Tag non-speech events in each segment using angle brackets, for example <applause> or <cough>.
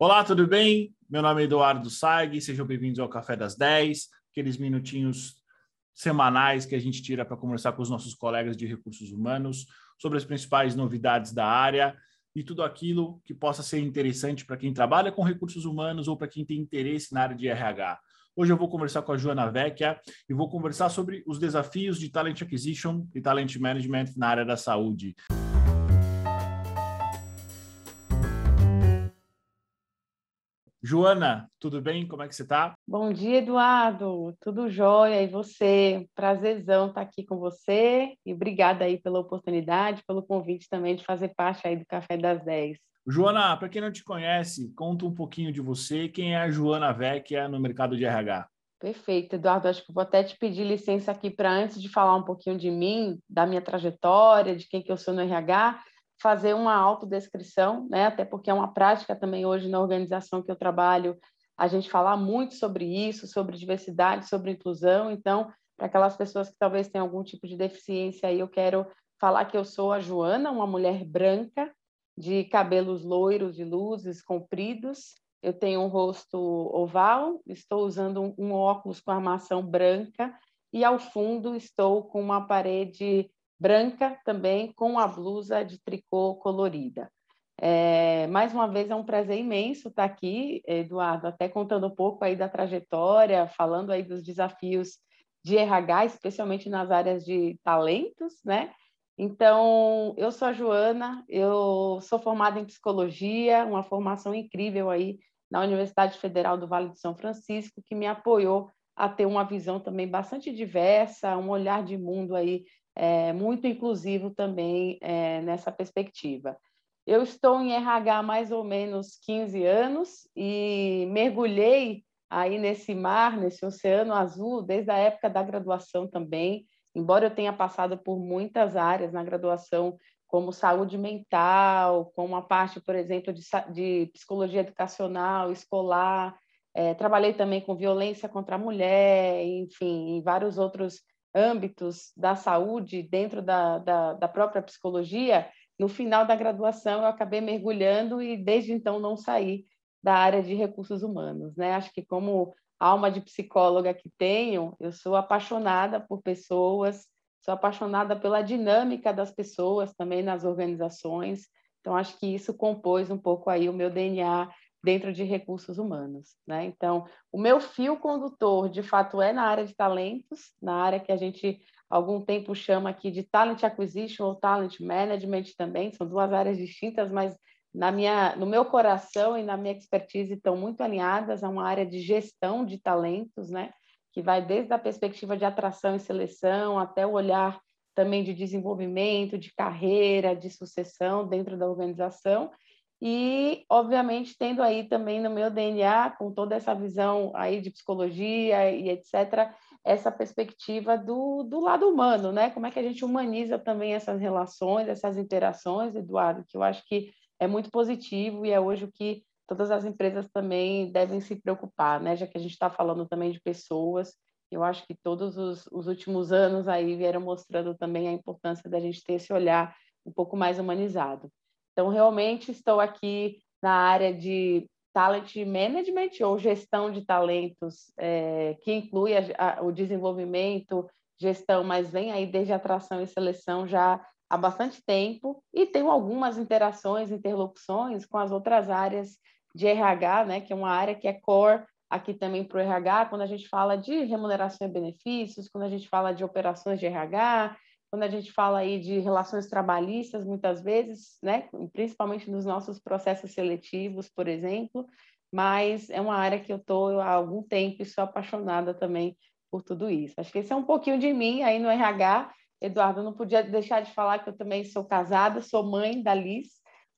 Olá, tudo bem? Meu nome é Eduardo Saig, sejam bem-vindos ao Café das 10, aqueles minutinhos semanais que a gente tira para conversar com os nossos colegas de recursos humanos sobre as principais novidades da área e tudo aquilo que possa ser interessante para quem trabalha com recursos humanos ou para quem tem interesse na área de RH. Hoje eu vou conversar com a Joana Vecchia e vou conversar sobre os desafios de Talent Acquisition e Talent Management na área da saúde. Joana, tudo bem? Como é que você está? Bom dia, Eduardo. Tudo jóia. E você? Prazerzão estar aqui com você. E obrigada aí pela oportunidade, pelo convite também de fazer parte aí do Café das 10. Joana, para quem não te conhece, conta um pouquinho de você. Quem é a Joana Vecchia no mercado de RH? Perfeito, Eduardo. Acho que vou até te pedir licença aqui para antes de falar um pouquinho de mim, da minha trajetória, de quem que eu sou no RH, fazer uma autodescrição, né? até porque é uma prática também hoje na organização que eu trabalho, a gente falar muito sobre isso, sobre diversidade, sobre inclusão. Então, para aquelas pessoas que talvez tenham algum tipo de deficiência, aí eu quero falar que eu sou a Joana, uma mulher branca, de cabelos loiros de luzes compridos. Eu tenho um rosto oval, estou usando um óculos com armação branca e ao fundo estou com uma parede branca também com a blusa de tricô colorida. É, mais uma vez é um prazer imenso estar aqui, Eduardo, até contando um pouco aí da trajetória, falando aí dos desafios de RH, especialmente nas áreas de talentos, né? Então, eu sou a Joana, eu sou formada em psicologia, uma formação incrível aí na Universidade Federal do Vale do São Francisco, que me apoiou a ter uma visão também bastante diversa, um olhar de mundo aí é, muito inclusivo também é, nessa perspectiva. Eu estou em RH há mais ou menos 15 anos e mergulhei aí nesse mar, nesse oceano azul, desde a época da graduação também, embora eu tenha passado por muitas áreas na graduação, como saúde mental, como a parte, por exemplo, de, de psicologia educacional, escolar, é, trabalhei também com violência contra a mulher, enfim, em vários outros âmbitos da saúde dentro da, da, da própria psicologia, no final da graduação eu acabei mergulhando e desde então não saí da área de recursos humanos, né? Acho que como alma de psicóloga que tenho, eu sou apaixonada por pessoas, sou apaixonada pela dinâmica das pessoas também nas organizações. Então acho que isso compôs um pouco aí o meu DNA dentro de recursos humanos. Né? Então, o meu fio condutor, de fato, é na área de talentos, na área que a gente algum tempo chama aqui de talent acquisition ou talent management também, são duas áreas distintas, mas na minha, no meu coração e na minha expertise estão muito alinhadas a uma área de gestão de talentos, né? que vai desde a perspectiva de atração e seleção até o olhar também de desenvolvimento, de carreira, de sucessão dentro da organização, e, obviamente, tendo aí também no meu DNA, com toda essa visão aí de psicologia e etc., essa perspectiva do, do lado humano, né? Como é que a gente humaniza também essas relações, essas interações, Eduardo, que eu acho que é muito positivo e é hoje o que todas as empresas também devem se preocupar, né? Já que a gente está falando também de pessoas, eu acho que todos os, os últimos anos aí vieram mostrando também a importância da gente ter esse olhar um pouco mais humanizado. Então, realmente estou aqui na área de talent management ou gestão de talentos, é, que inclui a, a, o desenvolvimento, gestão, mas vem aí desde atração e seleção já há bastante tempo. E tenho algumas interações, interlocuções com as outras áreas de RH, né, que é uma área que é core aqui também para o RH, quando a gente fala de remuneração e benefícios, quando a gente fala de operações de RH, quando a gente fala aí de relações trabalhistas, muitas vezes, né, principalmente nos nossos processos seletivos, por exemplo, mas é uma área que eu estou há algum tempo e sou apaixonada também por tudo isso. Acho que esse é um pouquinho de mim aí no RH. Eduardo, não podia deixar de falar que eu também sou casada, sou mãe da Liz,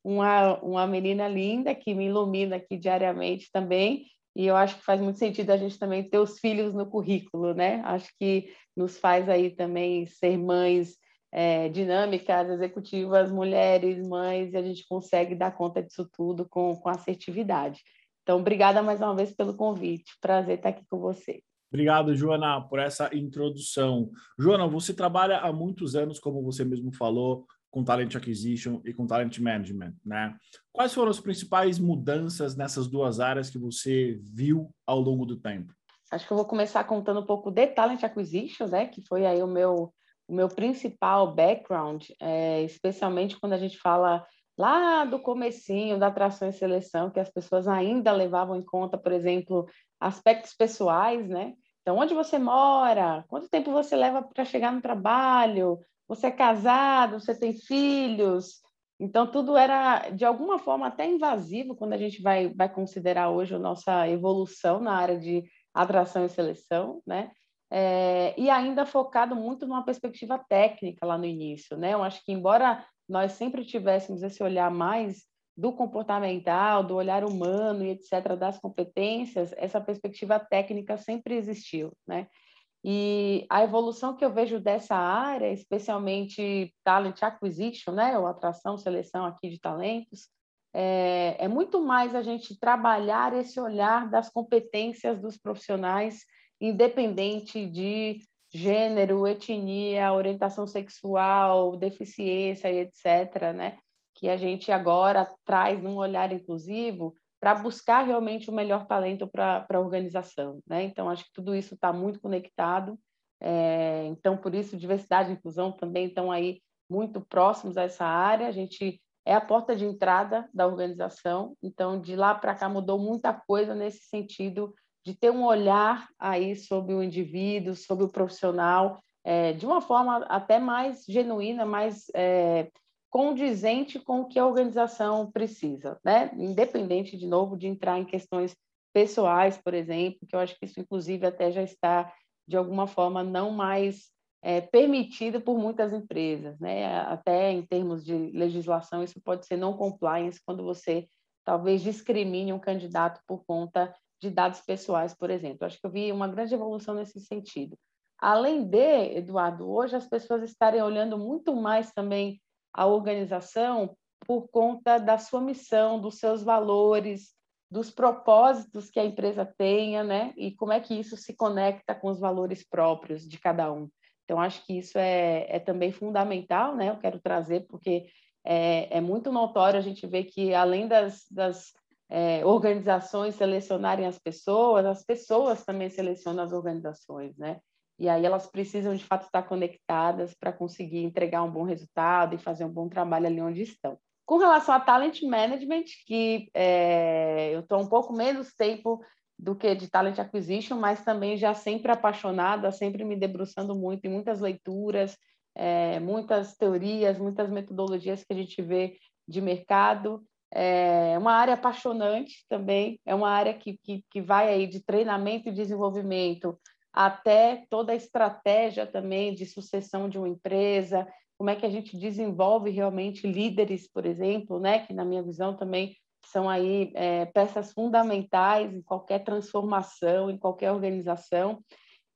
uma, uma menina linda que me ilumina aqui diariamente também, e eu acho que faz muito sentido a gente também ter os filhos no currículo, né? Acho que nos faz aí também ser mães é, dinâmicas, executivas, mulheres, mães, e a gente consegue dar conta disso tudo com, com assertividade. Então, obrigada mais uma vez pelo convite. Prazer estar aqui com você. Obrigado, Joana, por essa introdução. Joana, você trabalha há muitos anos, como você mesmo falou, com Talent Acquisition e com Talent Management, né? Quais foram as principais mudanças nessas duas áreas que você viu ao longo do tempo? Acho que eu vou começar contando um pouco de Talent Acquisition, né? Que foi aí o meu, o meu principal background, é, especialmente quando a gente fala lá do comecinho da atração e seleção, que as pessoas ainda levavam em conta, por exemplo, aspectos pessoais, né? Então, onde você mora? Quanto tempo você leva para chegar no trabalho? Você é casado? Você tem filhos? Então, tudo era, de alguma forma, até invasivo quando a gente vai, vai considerar hoje a nossa evolução na área de atração e seleção, né? É, e ainda focado muito numa perspectiva técnica lá no início, né? Eu acho que, embora nós sempre tivéssemos esse olhar mais do comportamental, do olhar humano e etc., das competências, essa perspectiva técnica sempre existiu, né? E a evolução que eu vejo dessa área, especialmente talent acquisition, né, ou atração, seleção aqui de talentos, é, é muito mais a gente trabalhar esse olhar das competências dos profissionais, independente de gênero, etnia, orientação sexual, deficiência etc., né? Que a gente agora traz num olhar inclusivo para buscar realmente o melhor talento para a organização, né? Então acho que tudo isso está muito conectado. É, então por isso diversidade e inclusão também estão aí muito próximos a essa área. A gente é a porta de entrada da organização. Então de lá para cá mudou muita coisa nesse sentido de ter um olhar aí sobre o indivíduo, sobre o profissional, é, de uma forma até mais genuína, mais é, condizente com o que a organização precisa, né? Independente, de novo, de entrar em questões pessoais, por exemplo, que eu acho que isso, inclusive, até já está, de alguma forma, não mais é, permitido por muitas empresas, né? Até em termos de legislação, isso pode ser não compliance quando você talvez discrimine um candidato por conta de dados pessoais, por exemplo. Acho que eu vi uma grande evolução nesse sentido. Além de, Eduardo, hoje as pessoas estarem olhando muito mais também a organização por conta da sua missão, dos seus valores, dos propósitos que a empresa tenha, né? E como é que isso se conecta com os valores próprios de cada um. Então, acho que isso é, é também fundamental, né? Eu quero trazer, porque é, é muito notório a gente ver que, além das, das é, organizações selecionarem as pessoas, as pessoas também selecionam as organizações, né? E aí elas precisam de fato estar conectadas para conseguir entregar um bom resultado e fazer um bom trabalho ali onde estão. Com relação a talent management, que é, eu estou um pouco menos tempo do que de talent acquisition, mas também já sempre apaixonada, sempre me debruçando muito em muitas leituras, é, muitas teorias, muitas metodologias que a gente vê de mercado é uma área apaixonante também, é uma área que, que, que vai aí de treinamento e desenvolvimento até toda a estratégia também de sucessão de uma empresa, como é que a gente desenvolve realmente líderes, por exemplo, né, que na minha visão também são aí é, peças fundamentais em qualquer transformação, em qualquer organização.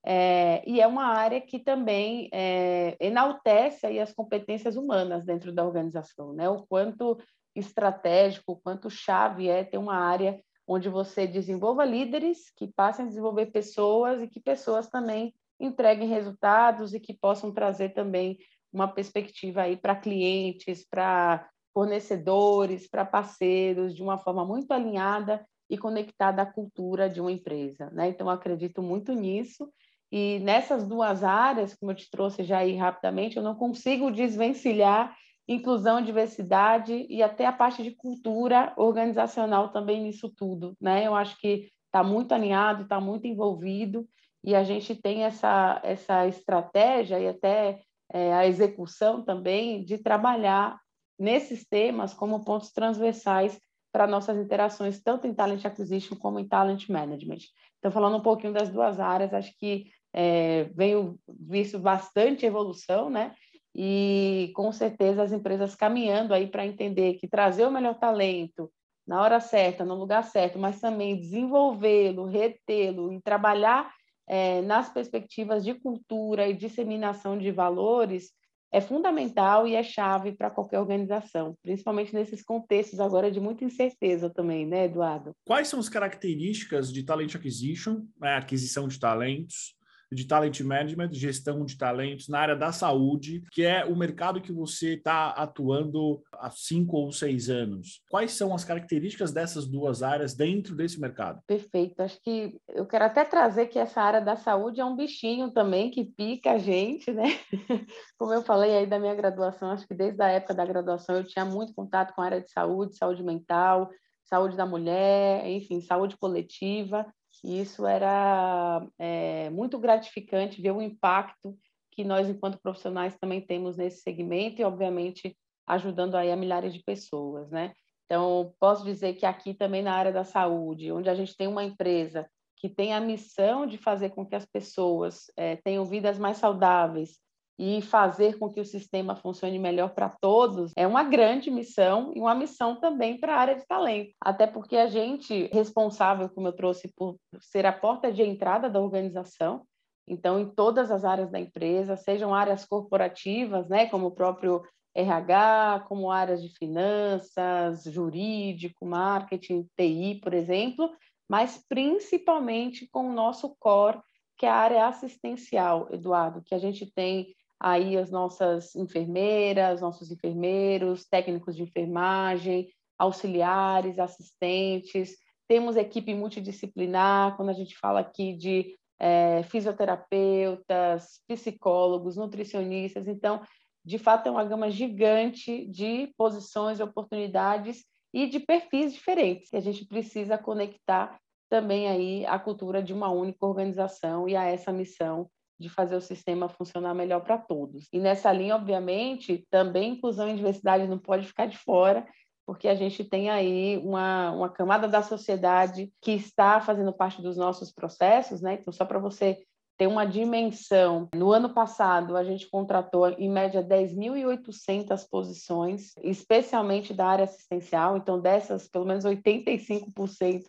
É, e é uma área que também é, enaltece aí as competências humanas dentro da organização, né? O quanto estratégico, quanto chave é ter uma área onde você desenvolva líderes que passem a desenvolver pessoas e que pessoas também entreguem resultados e que possam trazer também uma perspectiva aí para clientes, para fornecedores, para parceiros, de uma forma muito alinhada e conectada à cultura de uma empresa. Né? Então, acredito muito nisso. E nessas duas áreas, como eu te trouxe já aí rapidamente, eu não consigo desvencilhar inclusão, diversidade e até a parte de cultura organizacional também nisso tudo, né? Eu acho que está muito alinhado, está muito envolvido e a gente tem essa essa estratégia e até é, a execução também de trabalhar nesses temas como pontos transversais para nossas interações, tanto em Talent Acquisition como em Talent Management. Então, falando um pouquinho das duas áreas, acho que é, veio visto bastante evolução, né? E com certeza as empresas caminhando aí para entender que trazer o melhor talento na hora certa, no lugar certo, mas também desenvolvê-lo, retê-lo e trabalhar é, nas perspectivas de cultura e disseminação de valores é fundamental e é chave para qualquer organização, principalmente nesses contextos agora de muita incerteza também, né, Eduardo? Quais são as características de talent acquisition, né, aquisição de talentos, de talent management, gestão de talentos na área da saúde, que é o mercado que você está atuando há cinco ou seis anos. Quais são as características dessas duas áreas dentro desse mercado? Perfeito. Acho que eu quero até trazer que essa área da saúde é um bichinho também que pica a gente, né? <laughs> Como eu falei aí da minha graduação, acho que desde a época da graduação eu tinha muito contato com a área de saúde, saúde mental, saúde da mulher, enfim, saúde coletiva. E isso era é, muito gratificante ver o impacto que nós, enquanto profissionais, também temos nesse segmento e, obviamente, ajudando aí a milhares de pessoas, né? Então, posso dizer que aqui também na área da saúde, onde a gente tem uma empresa que tem a missão de fazer com que as pessoas é, tenham vidas mais saudáveis, e fazer com que o sistema funcione melhor para todos é uma grande missão e uma missão também para a área de talento. Até porque a gente, responsável, como eu trouxe, por ser a porta de entrada da organização, então, em todas as áreas da empresa, sejam áreas corporativas, né, como o próprio RH, como áreas de finanças, jurídico, marketing, TI, por exemplo, mas principalmente com o nosso core, que é a área assistencial, Eduardo, que a gente tem aí as nossas enfermeiras, nossos enfermeiros, técnicos de enfermagem, auxiliares, assistentes. Temos equipe multidisciplinar, quando a gente fala aqui de é, fisioterapeutas, psicólogos, nutricionistas. Então, de fato, é uma gama gigante de posições, oportunidades e de perfis diferentes que a gente precisa conectar também aí a cultura de uma única organização e a essa missão de fazer o sistema funcionar melhor para todos. E nessa linha, obviamente, também inclusão e diversidade não pode ficar de fora, porque a gente tem aí uma, uma camada da sociedade que está fazendo parte dos nossos processos, né? Então, só para você ter uma dimensão, no ano passado a gente contratou em média 10.800 posições, especialmente da área assistencial, então dessas, pelo menos 85%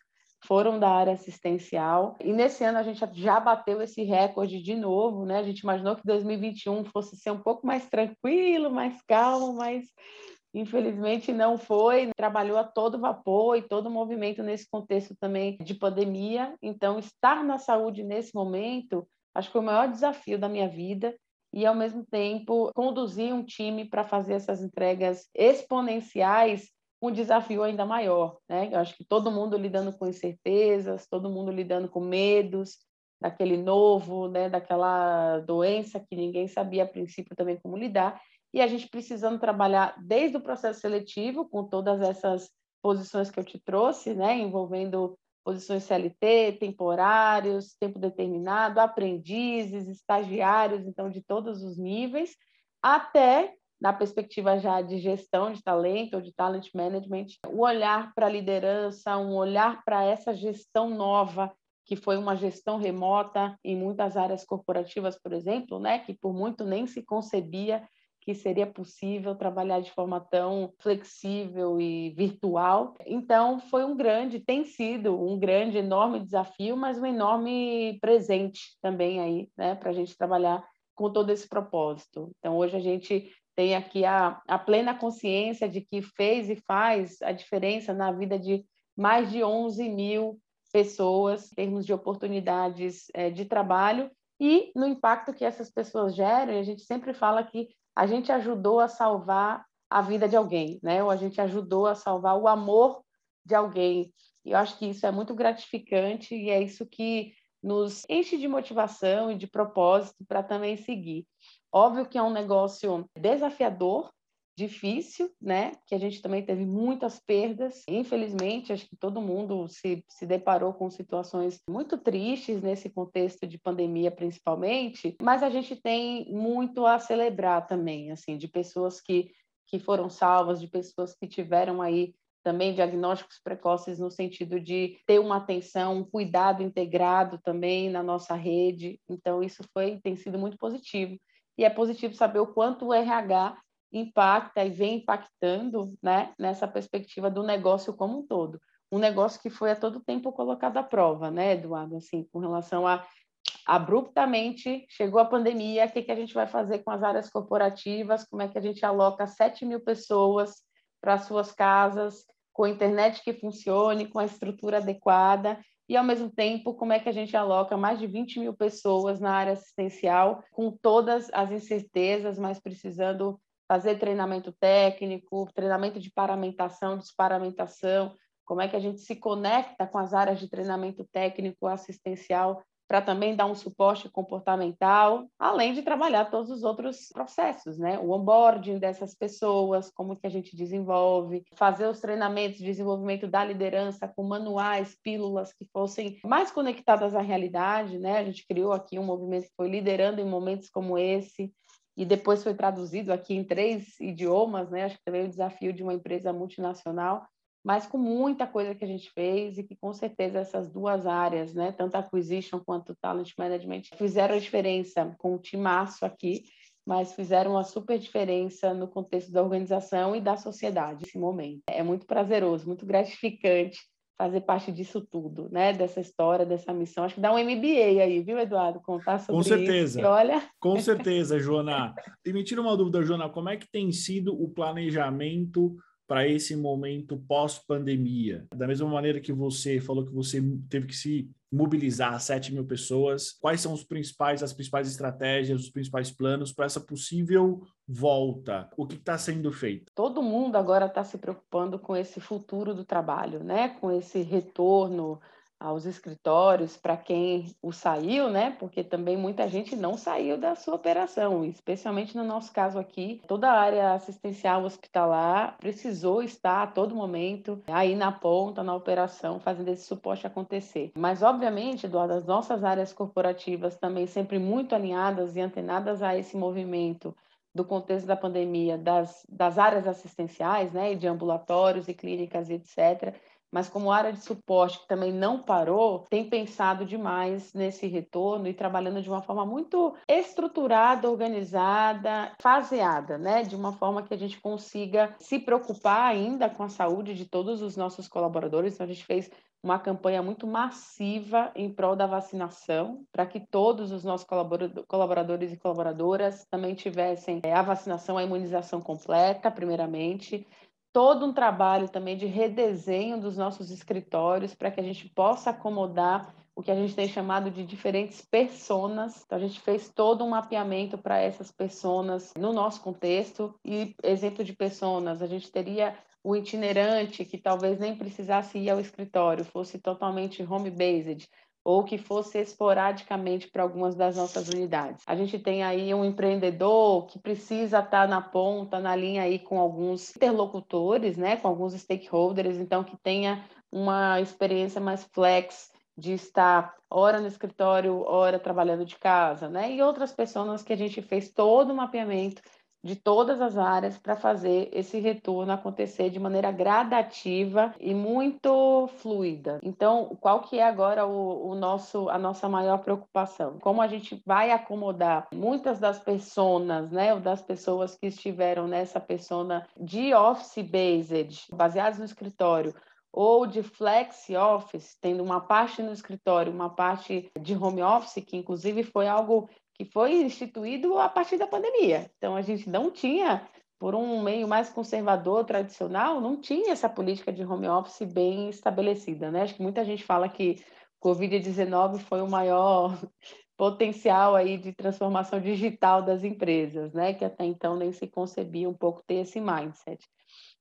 foram da área assistencial. E nesse ano a gente já bateu esse recorde de novo, né? A gente imaginou que 2021 fosse ser um pouco mais tranquilo, mais calmo, mas infelizmente não foi. Trabalhou a todo vapor e todo movimento nesse contexto também de pandemia. Então, estar na saúde nesse momento, acho que foi o maior desafio da minha vida e, ao mesmo tempo, conduzir um time para fazer essas entregas exponenciais um desafio ainda maior, né? Eu acho que todo mundo lidando com incertezas, todo mundo lidando com medos daquele novo, né? Daquela doença que ninguém sabia a princípio também como lidar e a gente precisando trabalhar desde o processo seletivo com todas essas posições que eu te trouxe, né? Envolvendo posições CLT, temporários, tempo determinado, aprendizes, estagiários, então de todos os níveis, até na perspectiva já de gestão de talento ou de talent management, o olhar para a liderança, um olhar para essa gestão nova, que foi uma gestão remota em muitas áreas corporativas, por exemplo, né, que por muito nem se concebia que seria possível trabalhar de forma tão flexível e virtual. Então, foi um grande, tem sido um grande, enorme desafio, mas um enorme presente também aí, né, para a gente trabalhar com todo esse propósito. Então, hoje a gente tem aqui a, a plena consciência de que fez e faz a diferença na vida de mais de 11 mil pessoas em termos de oportunidades é, de trabalho e no impacto que essas pessoas geram. A gente sempre fala que a gente ajudou a salvar a vida de alguém, né? Ou a gente ajudou a salvar o amor de alguém. E eu acho que isso é muito gratificante e é isso que nos enche de motivação e de propósito para também seguir. Óbvio que é um negócio desafiador, difícil, né? Que a gente também teve muitas perdas. Infelizmente, acho que todo mundo se, se deparou com situações muito tristes nesse contexto de pandemia, principalmente. Mas a gente tem muito a celebrar também, assim, de pessoas que, que foram salvas, de pessoas que tiveram aí também diagnósticos precoces no sentido de ter uma atenção, um cuidado integrado também na nossa rede. Então, isso foi tem sido muito positivo e é positivo saber o quanto o RH impacta e vem impactando né, nessa perspectiva do negócio como um todo. Um negócio que foi a todo tempo colocado à prova, né, Eduardo? Assim, com relação a abruptamente chegou a pandemia, o que, que a gente vai fazer com as áreas corporativas? Como é que a gente aloca 7 mil pessoas para suas casas, com a internet que funcione, com a estrutura adequada? E, ao mesmo tempo, como é que a gente aloca mais de 20 mil pessoas na área assistencial, com todas as incertezas, mas precisando fazer treinamento técnico, treinamento de paramentação, desparamentação, como é que a gente se conecta com as áreas de treinamento técnico assistencial para também dar um suporte comportamental, além de trabalhar todos os outros processos, né? O onboarding dessas pessoas, como que a gente desenvolve, fazer os treinamentos de desenvolvimento da liderança com manuais, pílulas que fossem mais conectadas à realidade, né? A gente criou aqui um movimento que foi liderando em momentos como esse, e depois foi traduzido aqui em três idiomas, né? Acho que também é o desafio de uma empresa multinacional mas com muita coisa que a gente fez e que com certeza essas duas áreas, né, tanto acquisition quanto talent management, fizeram a diferença com o timaço aqui, mas fizeram uma super diferença no contexto da organização e da sociedade nesse momento. É muito prazeroso, muito gratificante fazer parte disso tudo, né? Dessa história, dessa missão. Acho que dá um MBA aí, viu, Eduardo? Contar sobre Com certeza. Isso. olha. Com certeza, Joana. E me tira uma dúvida, Joana, como é que tem sido o planejamento para esse momento pós-pandemia? Da mesma maneira que você falou que você teve que se mobilizar 7 mil pessoas, quais são os principais, as principais estratégias, os principais planos para essa possível volta? O que está sendo feito? Todo mundo agora está se preocupando com esse futuro do trabalho, né? Com esse retorno aos escritórios para quem o saiu, né? Porque também muita gente não saiu da sua operação, especialmente no nosso caso aqui, toda a área assistencial hospitalar precisou estar a todo momento aí na ponta, na operação, fazendo esse suporte acontecer. Mas obviamente, Eduardo, as nossas áreas corporativas também sempre muito alinhadas e antenadas a esse movimento do contexto da pandemia, das, das áreas assistenciais, né, de ambulatórios e clínicas, etc mas como área de suporte que também não parou, tem pensado demais nesse retorno e trabalhando de uma forma muito estruturada, organizada, faseada, né? De uma forma que a gente consiga se preocupar ainda com a saúde de todos os nossos colaboradores. Então, a gente fez uma campanha muito massiva em prol da vacinação, para que todos os nossos colaboradores e colaboradoras também tivessem é, a vacinação, a imunização completa, primeiramente, todo um trabalho também de redesenho dos nossos escritórios para que a gente possa acomodar o que a gente tem chamado de diferentes personas. Então, a gente fez todo um mapeamento para essas personas no nosso contexto. E exemplo de personas, a gente teria o itinerante que talvez nem precisasse ir ao escritório, fosse totalmente home-based ou que fosse esporadicamente para algumas das nossas unidades. A gente tem aí um empreendedor que precisa estar na ponta, na linha aí com alguns interlocutores, né, com alguns stakeholders, então que tenha uma experiência mais flex de estar hora no escritório, hora trabalhando de casa, né? E outras pessoas que a gente fez todo o mapeamento de todas as áreas para fazer esse retorno acontecer de maneira gradativa e muito fluida. Então, qual que é agora o, o nosso a nossa maior preocupação? Como a gente vai acomodar muitas das pessoas, né, ou das pessoas que estiveram nessa persona de office based, baseadas no escritório, ou de flex office, tendo uma parte no escritório, uma parte de home office, que inclusive foi algo que foi instituído a partir da pandemia. Então, a gente não tinha, por um meio mais conservador, tradicional, não tinha essa política de home office bem estabelecida. Né? Acho que muita gente fala que Covid-19 foi o maior <laughs> potencial aí de transformação digital das empresas, né? que até então nem se concebia um pouco ter esse mindset.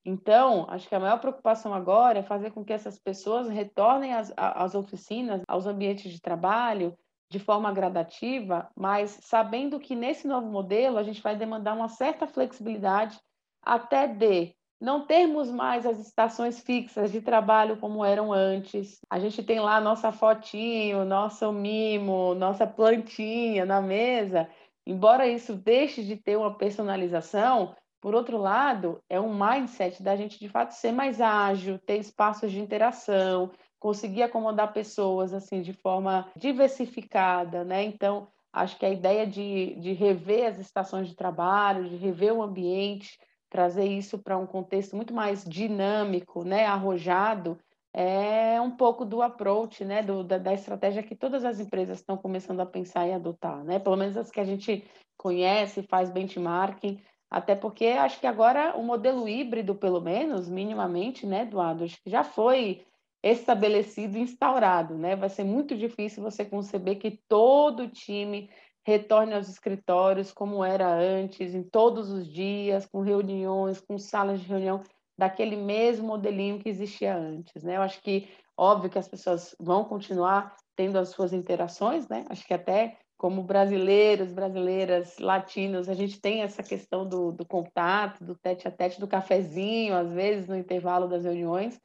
Então, acho que a maior preocupação agora é fazer com que essas pessoas retornem às, às oficinas, aos ambientes de trabalho, de forma gradativa, mas sabendo que nesse novo modelo a gente vai demandar uma certa flexibilidade até de não termos mais as estações fixas de trabalho como eram antes. A gente tem lá nossa fotinho, nosso mimo, nossa plantinha na mesa. Embora isso deixe de ter uma personalização, por outro lado, é um mindset da gente de fato ser mais ágil, ter espaços de interação, conseguir acomodar pessoas assim de forma diversificada, né? Então, acho que a ideia de, de rever as estações de trabalho, de rever o ambiente, trazer isso para um contexto muito mais dinâmico, né, arrojado, é um pouco do approach, né, do, da, da estratégia que todas as empresas estão começando a pensar e adotar, né? Pelo menos as que a gente conhece, faz benchmarking, até porque acho que agora o modelo híbrido, pelo menos, minimamente, né, Eduardo, acho que já foi estabelecido, instaurado, né? Vai ser muito difícil você conceber que todo time retorne aos escritórios como era antes, em todos os dias, com reuniões, com salas de reunião, daquele mesmo modelinho que existia antes, né? Eu acho que, óbvio que as pessoas vão continuar tendo as suas interações, né? Acho que até como brasileiros, brasileiras, latinos, a gente tem essa questão do, do contato, do tete a tete, do cafezinho, às vezes no intervalo das reuniões,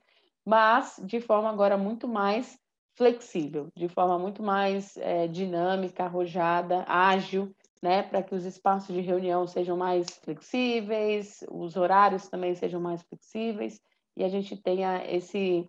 mas de forma agora muito mais flexível, de forma muito mais é, dinâmica, arrojada, ágil, né, para que os espaços de reunião sejam mais flexíveis, os horários também sejam mais flexíveis e a gente tenha esse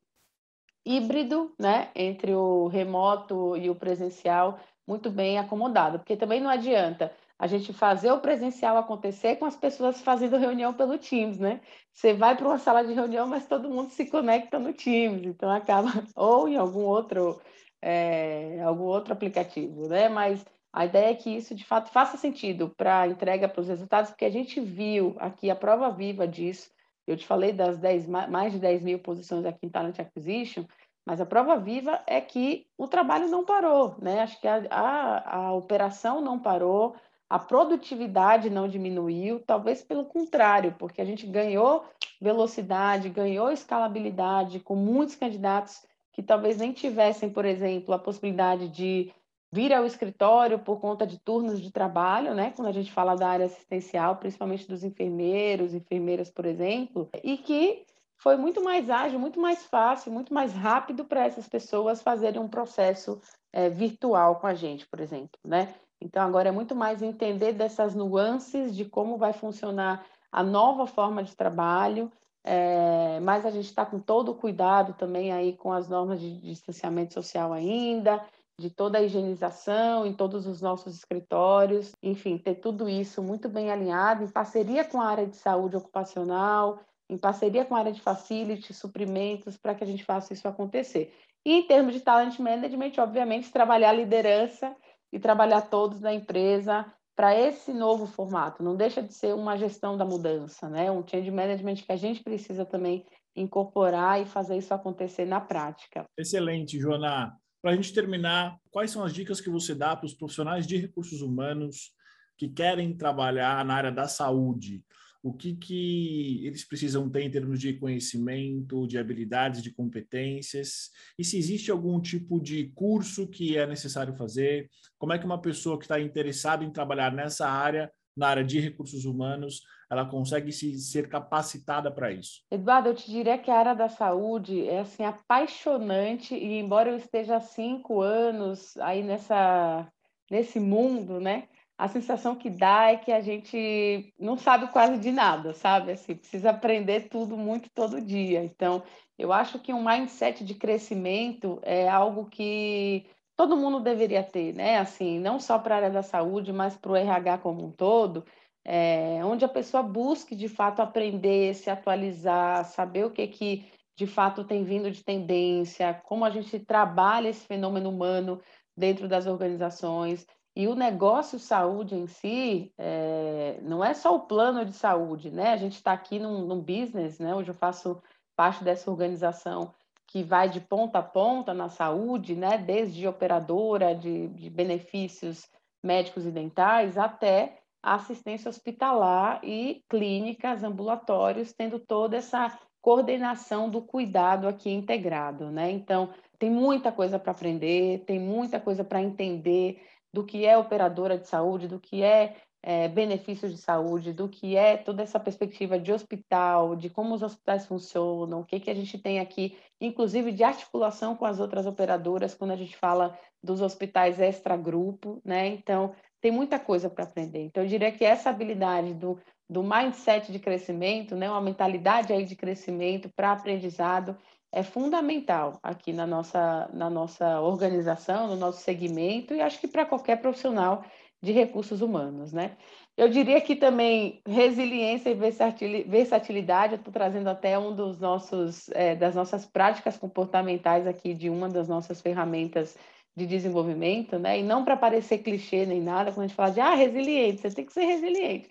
híbrido, né, entre o remoto e o presencial muito bem acomodado, porque também não adianta a gente fazer o presencial acontecer com as pessoas fazendo reunião pelo Teams, né? Você vai para uma sala de reunião, mas todo mundo se conecta no Teams, então acaba <laughs> ou em algum outro é, algum outro aplicativo, né? Mas a ideia é que isso de fato faça sentido para a entrega para os resultados, porque a gente viu aqui a prova viva disso. Eu te falei das 10, mais de 10 mil posições aqui em Talent Acquisition, mas a prova viva é que o trabalho não parou, né? Acho que a, a, a operação não parou, a produtividade não diminuiu, talvez pelo contrário, porque a gente ganhou velocidade, ganhou escalabilidade com muitos candidatos que talvez nem tivessem, por exemplo, a possibilidade de vir ao escritório por conta de turnos de trabalho, né? Quando a gente fala da área assistencial, principalmente dos enfermeiros, enfermeiras, por exemplo, e que foi muito mais ágil, muito mais fácil, muito mais rápido para essas pessoas fazerem um processo é, virtual com a gente, por exemplo, né? Então, agora é muito mais entender dessas nuances de como vai funcionar a nova forma de trabalho, é, mas a gente está com todo o cuidado também aí com as normas de distanciamento social ainda, de toda a higienização em todos os nossos escritórios, enfim, ter tudo isso muito bem alinhado, em parceria com a área de saúde ocupacional, em parceria com a área de facility, suprimentos, para que a gente faça isso acontecer. E em termos de talent management, obviamente, trabalhar a liderança e trabalhar todos na empresa para esse novo formato. Não deixa de ser uma gestão da mudança, né? Um change management que a gente precisa também incorporar e fazer isso acontecer na prática. Excelente, Joana. Para a gente terminar, quais são as dicas que você dá para os profissionais de recursos humanos que querem trabalhar na área da saúde? O que, que eles precisam ter em termos de conhecimento, de habilidades, de competências, e se existe algum tipo de curso que é necessário fazer, como é que uma pessoa que está interessada em trabalhar nessa área, na área de recursos humanos, ela consegue se, ser capacitada para isso? Eduardo, eu te diria que a área da saúde é assim apaixonante e embora eu esteja há cinco anos aí nessa nesse mundo, né? A sensação que dá é que a gente não sabe quase de nada, sabe? Assim, precisa aprender tudo muito todo dia. Então, eu acho que um mindset de crescimento é algo que todo mundo deveria ter, né? Assim, não só para a área da saúde, mas para o RH como um todo, é, onde a pessoa busque de fato aprender, se atualizar, saber o que que de fato tem vindo de tendência, como a gente trabalha esse fenômeno humano dentro das organizações. E o negócio saúde em si é, não é só o plano de saúde, né? A gente está aqui num, num, business, né? Hoje eu faço parte dessa organização que vai de ponta a ponta na saúde, né? Desde operadora de, de benefícios médicos e dentais até assistência hospitalar e clínicas, ambulatórios, tendo toda essa coordenação do cuidado aqui integrado, né? Então, tem muita coisa para aprender, tem muita coisa para entender do que é operadora de saúde, do que é, é benefícios de saúde, do que é toda essa perspectiva de hospital, de como os hospitais funcionam, o que, que a gente tem aqui, inclusive de articulação com as outras operadoras, quando a gente fala dos hospitais extra-grupo, né? Então, tem muita coisa para aprender. Então, eu diria que essa habilidade do, do mindset de crescimento, né? uma mentalidade aí de crescimento para aprendizado, é fundamental aqui na nossa, na nossa organização, no nosso segmento, e acho que para qualquer profissional de recursos humanos, né? Eu diria que também resiliência e versatilidade, eu estou trazendo até um dos nossos, é, das nossas práticas comportamentais aqui, de uma das nossas ferramentas de desenvolvimento, né? E não para parecer clichê nem nada, quando a gente fala de, ah, resiliente, você tem que ser resiliente.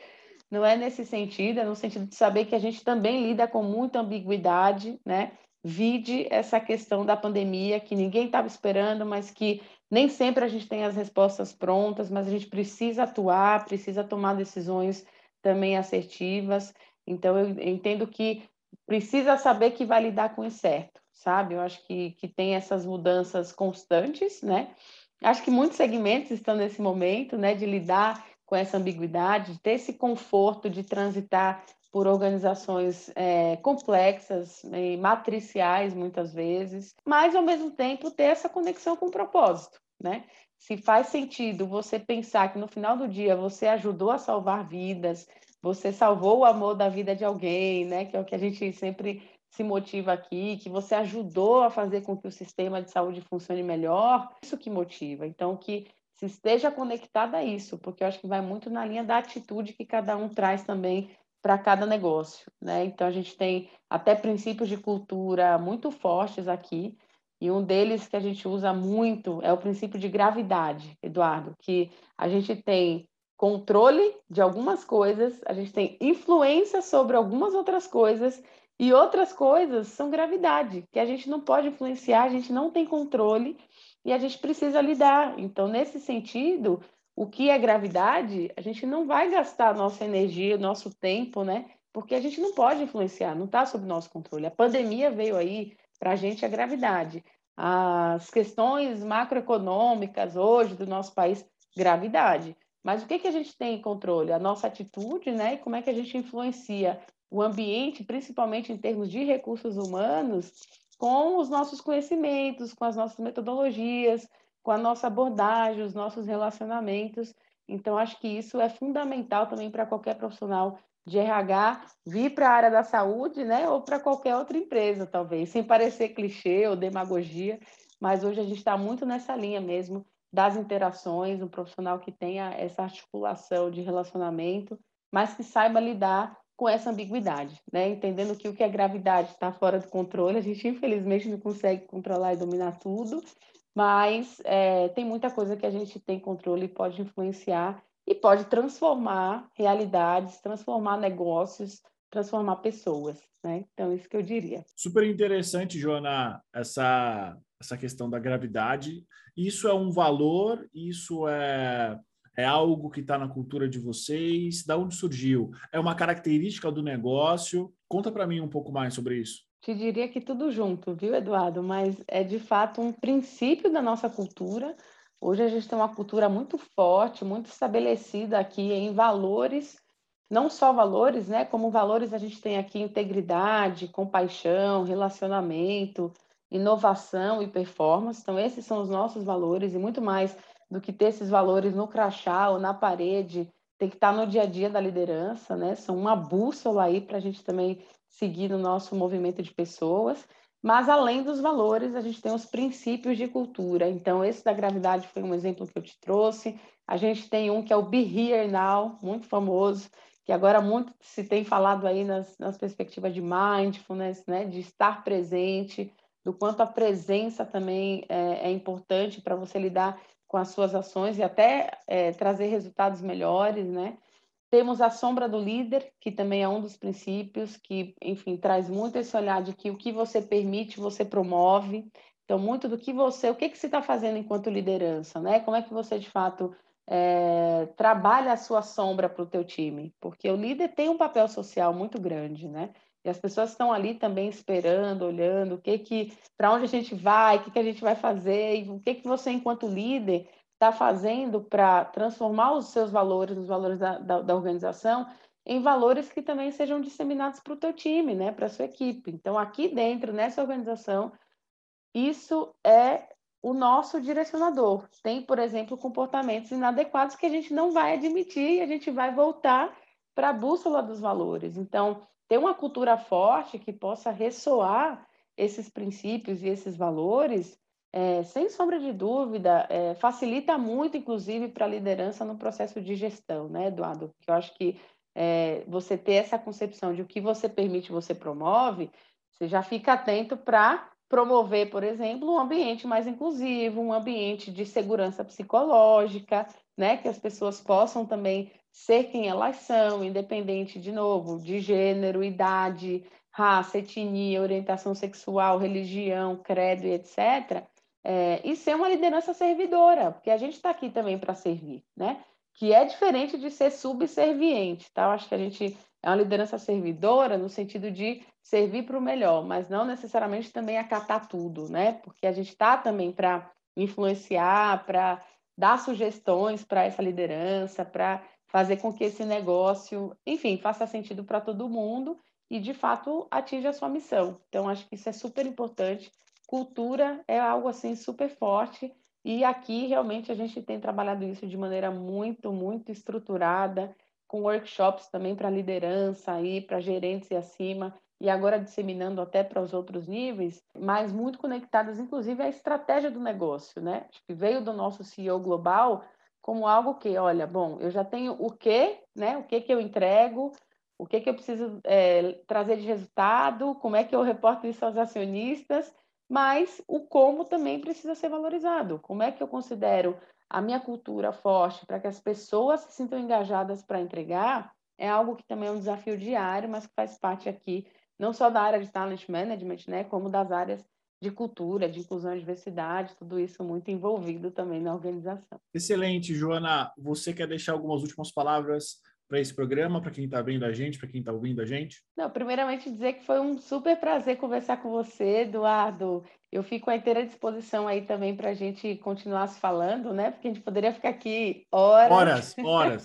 Não é nesse sentido, é no sentido de saber que a gente também lida com muita ambiguidade, né? Vide essa questão da pandemia que ninguém estava esperando, mas que nem sempre a gente tem as respostas prontas, mas a gente precisa atuar, precisa tomar decisões também assertivas. Então, eu entendo que precisa saber que vai lidar com o incerto, sabe? Eu acho que, que tem essas mudanças constantes, né? Acho que muitos segmentos estão nesse momento, né, de lidar com essa ambiguidade, de ter esse conforto de transitar por organizações é, complexas matriciais muitas vezes, mas ao mesmo tempo ter essa conexão com o propósito, né? Se faz sentido você pensar que no final do dia você ajudou a salvar vidas, você salvou o amor da vida de alguém, né? Que é o que a gente sempre se motiva aqui, que você ajudou a fazer com que o sistema de saúde funcione melhor, isso que motiva. Então, que se esteja conectado a isso, porque eu acho que vai muito na linha da atitude que cada um traz também para cada negócio, né? Então a gente tem até princípios de cultura muito fortes aqui, e um deles que a gente usa muito é o princípio de gravidade, Eduardo, que a gente tem controle de algumas coisas, a gente tem influência sobre algumas outras coisas, e outras coisas são gravidade, que a gente não pode influenciar, a gente não tem controle e a gente precisa lidar. Então, nesse sentido, o que é gravidade, a gente não vai gastar nossa energia, nosso tempo, né? Porque a gente não pode influenciar, não está sob nosso controle. A pandemia veio aí para a gente a gravidade. As questões macroeconômicas hoje do nosso país, gravidade. Mas o que, que a gente tem em controle? A nossa atitude, né? E como é que a gente influencia o ambiente, principalmente em termos de recursos humanos, com os nossos conhecimentos, com as nossas metodologias, com a nossa abordagem, os nossos relacionamentos. Então, acho que isso é fundamental também para qualquer profissional de RH vir para a área da saúde, né, ou para qualquer outra empresa, talvez, sem parecer clichê ou demagogia, mas hoje a gente está muito nessa linha mesmo das interações, um profissional que tenha essa articulação de relacionamento, mas que saiba lidar com essa ambiguidade, né? Entendendo que o que é gravidade está fora do controle, a gente infelizmente não consegue controlar e dominar tudo, mas é, tem muita coisa que a gente tem controle e pode influenciar e pode transformar realidades, transformar negócios, transformar pessoas, né? Então, isso que eu diria. Super interessante, Joana, essa, essa questão da gravidade. Isso é um valor, isso é, é algo que está na cultura de vocês? Da onde surgiu? É uma característica do negócio? Conta para mim um pouco mais sobre isso. Te diria que tudo junto, viu, Eduardo? Mas é de fato um princípio da nossa cultura. Hoje a gente tem uma cultura muito forte, muito estabelecida aqui em valores, não só valores, né? Como valores a gente tem aqui integridade, compaixão, relacionamento, inovação e performance. Então, esses são os nossos valores, e muito mais do que ter esses valores no crachá ou na parede, tem que estar no dia a dia da liderança, né? São uma bússola aí para a gente também seguir no nosso movimento de pessoas. Mas, além dos valores, a gente tem os princípios de cultura. Então, esse da gravidade foi um exemplo que eu te trouxe. A gente tem um que é o Be Here Now, muito famoso, que agora muito se tem falado aí nas, nas perspectivas de mindfulness, né, de estar presente, do quanto a presença também é, é importante para você lidar com as suas ações e até é, trazer resultados melhores, né? Temos a sombra do líder, que também é um dos princípios que, enfim, traz muito esse olhar de que o que você permite, você promove. Então, muito do que você, o que, que você está fazendo enquanto liderança, né? Como é que você, de fato, é, trabalha a sua sombra para o teu time? Porque o líder tem um papel social muito grande, né? E as pessoas estão ali também esperando, olhando, o que que, para onde a gente vai, o que, que a gente vai fazer, e o que que você, enquanto líder, está fazendo para transformar os seus valores, os valores da, da, da, organização, em valores que também sejam disseminados para o teu time, né, para a sua equipe. Então, aqui dentro, nessa organização, isso é o nosso direcionador. Tem, por exemplo, comportamentos inadequados que a gente não vai admitir e a gente vai voltar para a bússola dos valores. Então, ter uma cultura forte que possa ressoar esses princípios e esses valores é, sem sombra de dúvida, é, facilita muito, inclusive, para a liderança no processo de gestão, né, Eduardo? Que eu acho que é, você ter essa concepção de o que você permite, você promove, você já fica atento para promover, por exemplo, um ambiente mais inclusivo, um ambiente de segurança psicológica, né, que as pessoas possam também ser quem elas são, independente, de novo, de gênero, idade, raça, etnia, orientação sexual, religião, credo e etc. É, e ser uma liderança servidora, porque a gente está aqui também para servir, né? Que é diferente de ser subserviente, tá? Eu acho que a gente é uma liderança servidora no sentido de servir para o melhor, mas não necessariamente também acatar tudo, né? Porque a gente está também para influenciar, para dar sugestões para essa liderança, para fazer com que esse negócio, enfim, faça sentido para todo mundo e, de fato, atinja a sua missão. Então, acho que isso é super importante. Cultura é algo assim super forte e aqui realmente a gente tem trabalhado isso de maneira muito, muito estruturada, com workshops também para liderança aí, para gerentes e acima, e agora disseminando até para os outros níveis, mas muito conectadas, inclusive, à estratégia do negócio, né? Acho que veio do nosso CEO global como algo que, olha, bom, eu já tenho o que, né? O que que eu entrego, o que que eu preciso é, trazer de resultado, como é que eu reporto isso aos acionistas, mas o como também precisa ser valorizado. Como é que eu considero a minha cultura forte para que as pessoas se sintam engajadas para entregar? É algo que também é um desafio diário, mas que faz parte aqui não só da área de talent management, né, como das áreas de cultura, de inclusão e diversidade, tudo isso muito envolvido também na organização. Excelente, Joana. Você quer deixar algumas últimas palavras para esse programa, para quem está vendo a gente, para quem está ouvindo a gente? Não, primeiramente dizer que foi um super prazer conversar com você, Eduardo. Eu fico à inteira disposição aí também para a gente continuar se falando, né? Porque a gente poderia ficar aqui horas. Horas, <laughs> horas.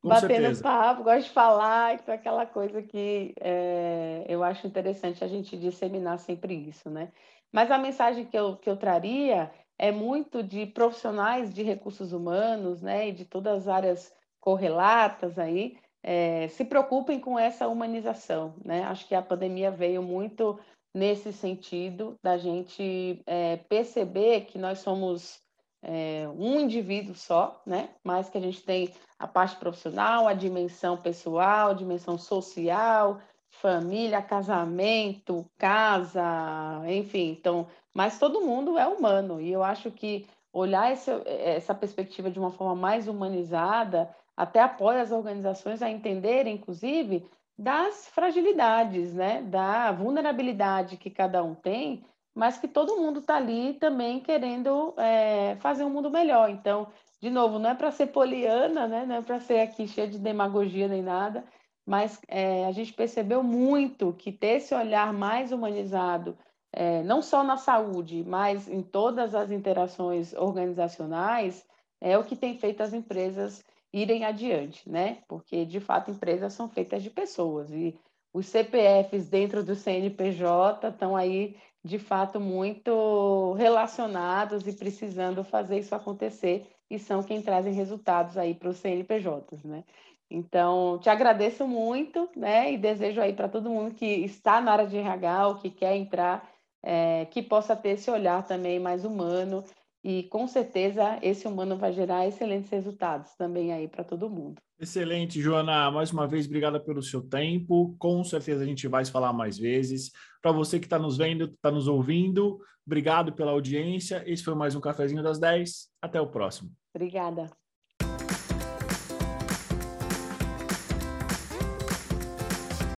Com batendo certeza. papo, gosto de falar, então aquela coisa que é, eu acho interessante a gente disseminar sempre isso, né? Mas a mensagem que eu, que eu traria é muito de profissionais de recursos humanos, né, e de todas as áreas correlatas aí, é, se preocupem com essa humanização, né? Acho que a pandemia veio muito nesse sentido da gente é, perceber que nós somos é, um indivíduo só, né? Mas que a gente tem a parte profissional, a dimensão pessoal, a dimensão social, família, casamento, casa, enfim. Então, mas todo mundo é humano e eu acho que olhar esse, essa perspectiva de uma forma mais humanizada até apoia as organizações a entenderem, inclusive, das fragilidades, né? Da vulnerabilidade que cada um tem mas que todo mundo está ali também querendo é, fazer um mundo melhor. Então, de novo, não é para ser poliana, né? não é para ser aqui cheia de demagogia nem nada, mas é, a gente percebeu muito que ter esse olhar mais humanizado, é, não só na saúde, mas em todas as interações organizacionais, é o que tem feito as empresas irem adiante, né? Porque, de fato, empresas são feitas de pessoas e os CPFs dentro do CNPJ estão aí de fato muito relacionados e precisando fazer isso acontecer e são quem trazem resultados aí para os CNPJs, né? Então, te agradeço muito, né? E desejo aí para todo mundo que está na área de RH ou que quer entrar, é, que possa ter esse olhar também mais humano e com certeza esse humano vai gerar excelentes resultados também aí para todo mundo. Excelente, Joana. Mais uma vez, obrigada pelo seu tempo. Com certeza a gente vai falar mais vezes. Para você que está nos vendo, está nos ouvindo, obrigado pela audiência. Esse foi mais um Cafezinho das 10. Até o próximo. Obrigada.